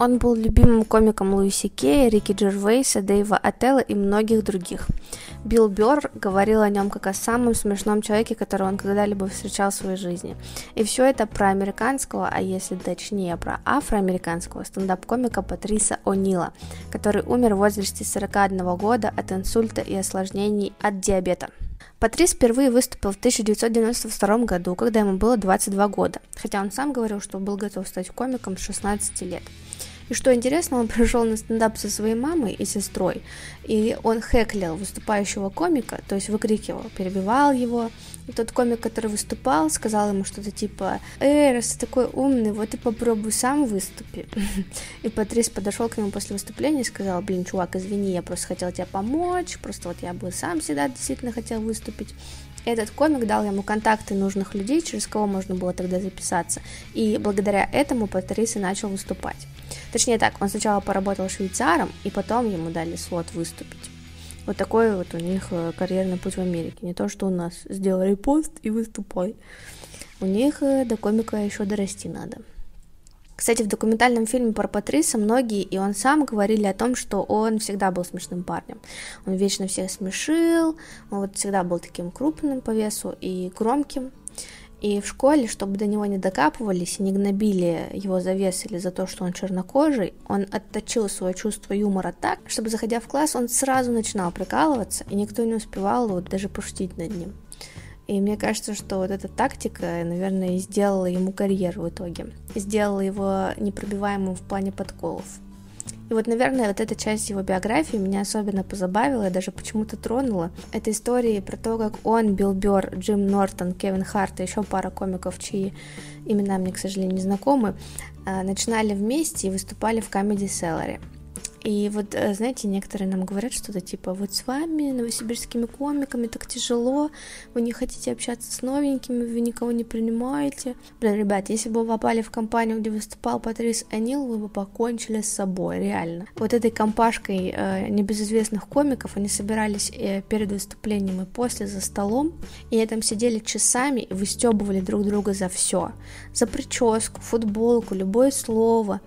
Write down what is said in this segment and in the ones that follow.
Он был любимым комиком Луиси Кея, Рики Джервейса, Дэйва Ателла и многих других. Билл Бёрр говорил о нем как о самом смешном человеке, которого он когда-либо встречал в своей жизни. И все это про американского, а если точнее про афроамериканского стендап-комика Патриса О'Нила, который умер в возрасте 41 года от инсульта и осложнений от диабета. Патрис впервые выступил в 1992 году, когда ему было 22 года, хотя он сам говорил, что был готов стать комиком с 16 лет. И что интересно, он пришел на стендап со своей мамой и сестрой, и он хэклил выступающего комика, то есть выкрикивал, перебивал его. И тот комик, который выступал, сказал ему что-то типа «Эй, раз ты такой умный, вот и попробуй сам выступи». И Патрис подошел к нему после выступления и сказал «Блин, чувак, извини, я просто хотел тебе помочь, просто вот я бы сам всегда действительно хотел выступить». Этот комик дал ему контакты нужных людей, через кого можно было тогда записаться, и благодаря этому Патрис и начал выступать. Точнее так, он сначала поработал швейцаром, и потом ему дали слот выступить. Вот такой вот у них э, карьерный путь в Америке. Не то, что у нас сделали пост и выступай. У них э, до комика еще дорасти надо. Кстати, в документальном фильме про Патриса многие, и он сам, говорили о том, что он всегда был смешным парнем. Он вечно всех смешил, он вот всегда был таким крупным по весу и громким. И в школе, чтобы до него не докапывались и не гнобили его за вес или за то, что он чернокожий, он отточил свое чувство юмора так, чтобы, заходя в класс, он сразу начинал прикалываться, и никто не успевал вот даже пошутить над ним. И мне кажется, что вот эта тактика, наверное, сделала ему карьеру в итоге. Сделала его непробиваемым в плане подколов. И вот, наверное, вот эта часть его биографии меня особенно позабавила и даже почему-то тронула. Это истории про то, как он, Билл Бёрр, Джим Нортон, Кевин Харт и еще пара комиков, чьи имена мне, к сожалению, не знакомы, а, начинали вместе и выступали в Comedy Cellar. И вот, э, знаете, некоторые нам говорят что-то типа, вот с вами, новосибирскими комиками, так тяжело, вы не хотите общаться с новенькими, вы никого не принимаете. Блин, ребят, если бы вы попали в компанию, где выступал Патрис Анил, вы бы покончили с собой, реально. Вот этой компашкой э, небезызвестных комиков, они собирались э, перед выступлением и после за столом, и они там сидели часами и выстебывали друг друга за все. За прическу, футболку, любое слово.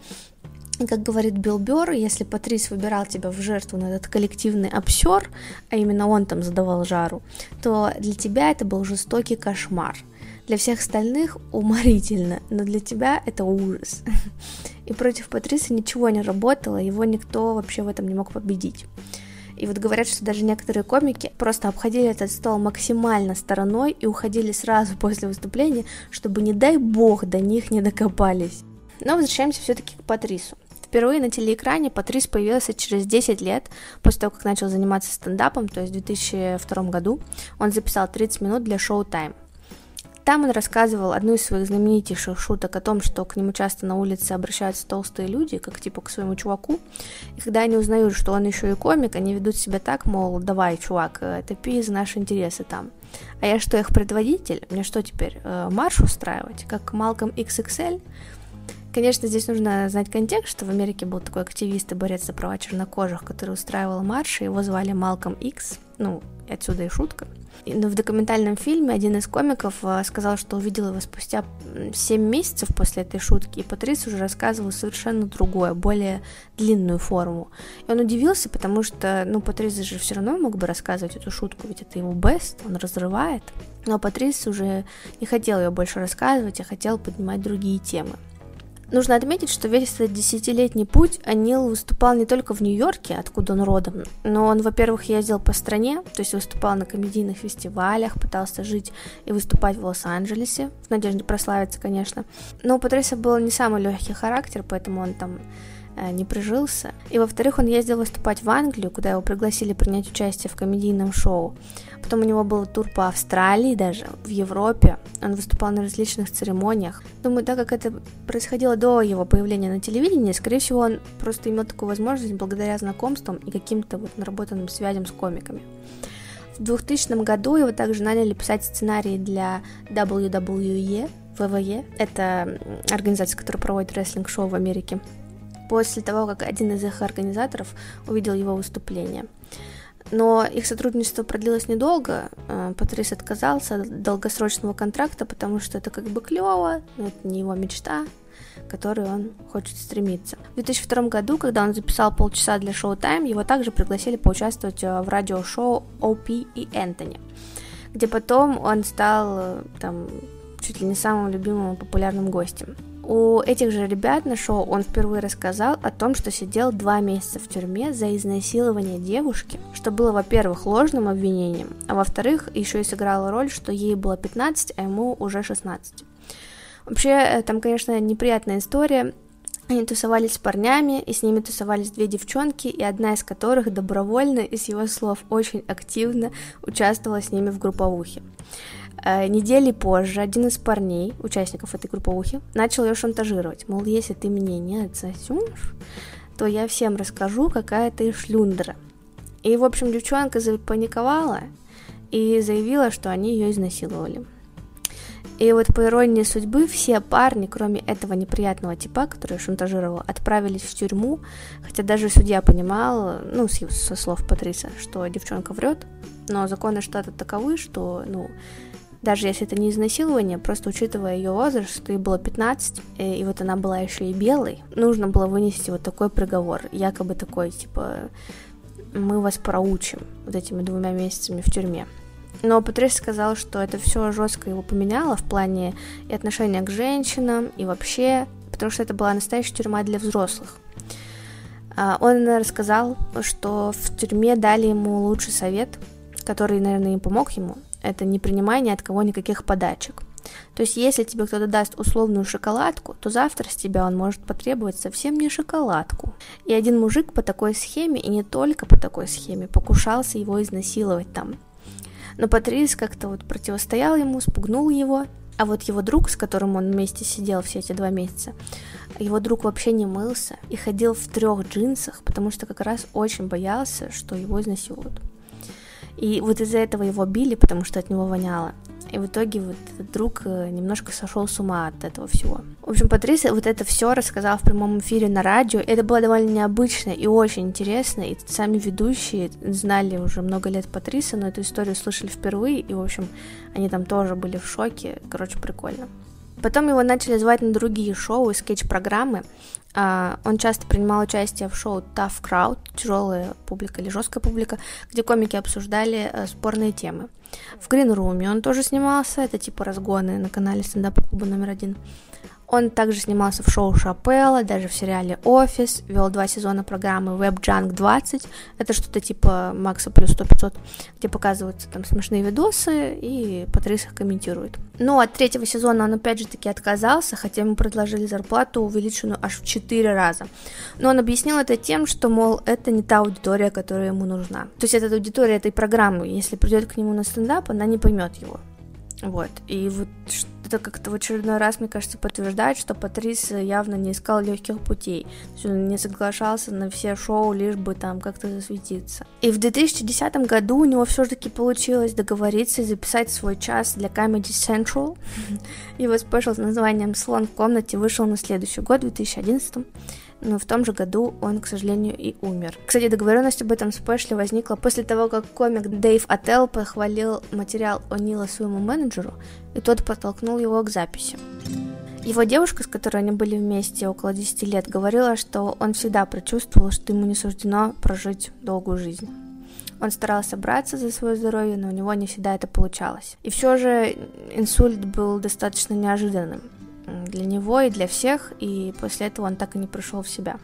И как говорит Билл Бёрр, если Патрис выбирал тебя в жертву на этот коллективный обсер, а именно он там задавал жару, то для тебя это был жестокий кошмар. Для всех остальных уморительно, но для тебя это ужас. И против Патриса ничего не работало, его никто вообще в этом не мог победить. И вот говорят, что даже некоторые комики просто обходили этот стол максимально стороной и уходили сразу после выступления, чтобы, не дай бог, до них не докопались. Но возвращаемся все-таки к Патрису. Впервые на телеэкране Патрис появился через 10 лет после того, как начал заниматься стендапом, то есть в 2002 году. Он записал 30 минут для шоу Time. Там он рассказывал одну из своих знаменитейших шуток о том, что к нему часто на улице обращаются толстые люди, как типа к своему чуваку, и когда они узнают, что он еще и комик, они ведут себя так, мол, давай, чувак, э, топи за наши интересы там. А я что, их предводитель? Мне что теперь, э, марш устраивать, как Малком XXL? Конечно, здесь нужно знать контекст, что в Америке был такой активист и борец за права чернокожих, который устраивал марши, его звали Малком Икс, ну, отсюда и шутка. Но в документальном фильме один из комиков э, сказал, что увидел его спустя 7 месяцев после этой шутки, и Патрис уже рассказывал совершенно другое, более длинную форму. И он удивился, потому что, ну, Патрис же все равно мог бы рассказывать эту шутку, ведь это его бест, он разрывает. Но Патрис уже не хотел ее больше рассказывать, а хотел поднимать другие темы. Нужно отметить, что весь этот десятилетний путь Анил выступал не только в Нью-Йорке, откуда он родом, но он, во-первых, ездил по стране, то есть выступал на комедийных фестивалях, пытался жить и выступать в Лос-Анджелесе, в надежде прославиться, конечно. Но у Патриса был не самый легкий характер, поэтому он там не прижился. И во-вторых, он ездил выступать в Англию, куда его пригласили принять участие в комедийном шоу. Потом у него был тур по Австралии даже, в Европе. Он выступал на различных церемониях. Думаю, так как это происходило до его появления на телевидении, скорее всего, он просто имел такую возможность благодаря знакомствам и каким-то вот наработанным связям с комиками. В 2000 году его также наняли писать сценарии для WWE, WWE, это организация, которая проводит рестлинг-шоу в Америке после того, как один из их организаторов увидел его выступление. Но их сотрудничество продлилось недолго. Э, Патрис отказался от долгосрочного контракта, потому что это как бы клево, но это не его мечта, к которой он хочет стремиться. В 2002 году, когда он записал полчаса для шоу Time, его также пригласили поучаствовать э, в радиошоу OP и Энтони, где потом он стал э, там чуть ли не самым любимым и популярным гостем. У этих же ребят на шоу он впервые рассказал о том, что сидел два месяца в тюрьме за изнасилование девушки, что было, во-первых, ложным обвинением, а во-вторых, еще и сыграло роль, что ей было 15, а ему уже 16. Вообще, э, там, конечно, неприятная история. Они тусовались с парнями, и с ними тусовались две девчонки, и одна из которых добровольно, из его слов, очень активно участвовала с ними в групповухе. Э, недели позже один из парней, участников этой групповухи, начал ее шантажировать. Мол, если ты мне не отсосешь, то я всем расскажу, какая ты шлюндра. И, в общем, девчонка запаниковала и заявила, что они ее изнасиловали. И вот по иронии судьбы все парни, кроме этого неприятного типа, который шантажировал, отправились в тюрьму, хотя даже судья понимал, ну, со слов Патриса, что девчонка врет, но законы штата таковы, что, ну, даже если это не изнасилование, просто учитывая ее возраст, что ей было 15, и, и вот она была еще и белой, нужно было вынести вот такой приговор, якобы такой, типа, мы вас проучим вот этими двумя месяцами в тюрьме. Но Патрис сказал, что это все жестко его поменяло в плане и отношения к женщинам, и вообще, потому что это была настоящая тюрьма для взрослых. А, он рассказал, что в тюрьме дали ему лучший совет, который, наверное, и помог ему, это не принимай ни от кого никаких подачек. То есть, если тебе кто-то даст условную шоколадку, то завтра с тебя он может потребовать совсем не шоколадку. И один мужик по такой схеме, и не только по такой схеме, покушался его изнасиловать там. Но Патрис как-то вот противостоял ему, спугнул его, а вот его друг, с которым он вместе сидел все эти два месяца, его друг вообще не мылся и ходил в трех джинсах, потому что как раз очень боялся, что его изнасилуют. И вот из-за этого его били, потому что от него воняло. И в итоге вот этот друг э, немножко сошел с ума от этого всего. В общем, Патрис вот это все рассказал в прямом эфире на радио. Это было довольно необычно и очень интересно. И сами ведущие знали уже много лет Патриса, но эту историю слышали впервые. И, в общем, они там тоже были в шоке. Короче, прикольно. Потом его начали звать на другие шоу и скетч-программы. Uh, он часто принимал участие в шоу Tough Crowd, тяжелая публика или жесткая публика, где комики обсуждали uh, спорные темы. В Green Room он тоже снимался, это типа разгоны на канале стендап-клуба номер один. Он также снимался в шоу Шапелла, даже в сериале «Офис», вел два сезона программы Web Junk 20, это что-то типа Макса плюс 100-500, где показываются там смешные видосы, и Патрис их комментирует. Ну, от третьего сезона он опять же таки отказался, хотя ему предложили зарплату, увеличенную аж в 4 раза. Но он объяснил это тем, что, мол, это не та аудитория, которая ему нужна. То есть это аудитория этой программы, если придет к нему на стендап, она не поймет его. Вот, и вот это как-то в очередной раз, мне кажется, подтверждает, что Патрис явно не искал легких путей. Он не соглашался на все шоу, лишь бы там как-то засветиться. И в 2010 году у него все-таки получилось договориться и записать свой час для Comedy Central. Его спешл с названием «Слон в комнате» вышел на следующий год, в 2011 но в том же году он, к сожалению, и умер. Кстати, договоренность об этом спешле возникла после того, как комик Дэйв Аттел похвалил материал О'Нила своему менеджеру, и тот подтолкнул его к записи. Его девушка, с которой они были вместе около 10 лет, говорила, что он всегда предчувствовал, что ему не суждено прожить долгую жизнь. Он старался браться за свое здоровье, но у него не всегда это получалось. И все же инсульт был достаточно неожиданным для него и для всех, и после этого он так и не пришел в себя.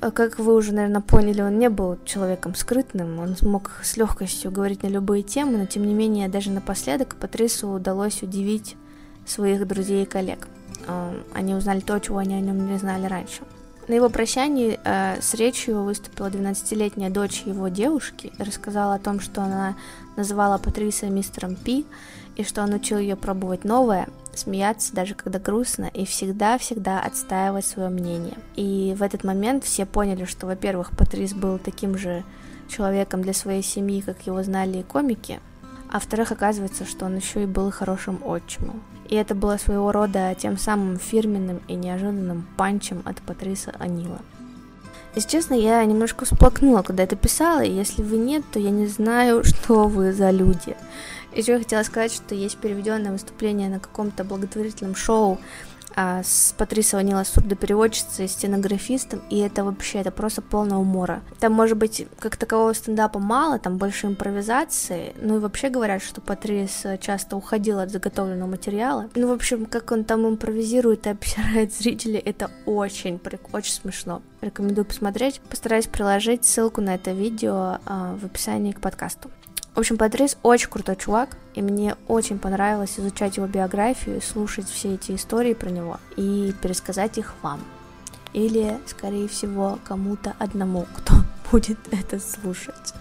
А как вы уже, наверное, поняли, он не был человеком скрытным, он смог с легкостью говорить на любые темы, но тем не менее даже напоследок Патрису удалось удивить своих друзей и коллег. Они узнали то, чего они о нем не знали раньше. На его прощании э, с речью выступила 12-летняя дочь его девушки и рассказала о том, что она называла Патриса мистером Пи, и что он учил ее пробовать новое, смеяться даже когда грустно и всегда-всегда отстаивать свое мнение. И в этот момент все поняли, что, во-первых, Патрис был таким же человеком для своей семьи, как его знали и комики, а во-вторых, оказывается, что он еще и был хорошим отчимом. И это было своего рода тем самым фирменным и неожиданным панчем от Патриса Анила. Если честно, я немножко всплакнула, когда это писала, и если вы нет, то я не знаю, что вы за люди. Еще я хотела сказать, что есть переведенное выступление на каком-то благотворительном шоу а, с Патрисой Ванила сурдопереводчицей, стенографистом, и это вообще, это просто полная умора. Там, может быть, как такового стендапа мало, там больше импровизации, ну и вообще говорят, что Патрис часто уходила от заготовленного материала. Ну, в общем, как он там импровизирует и обсирает зрителей, это очень, очень смешно. Рекомендую посмотреть. Постараюсь приложить ссылку на это видео а, в описании к подкасту. В общем, Патрис очень крутой чувак, и мне очень понравилось изучать его биографию, слушать все эти истории про него и пересказать их вам. Или, скорее всего, кому-то одному, кто будет это слушать.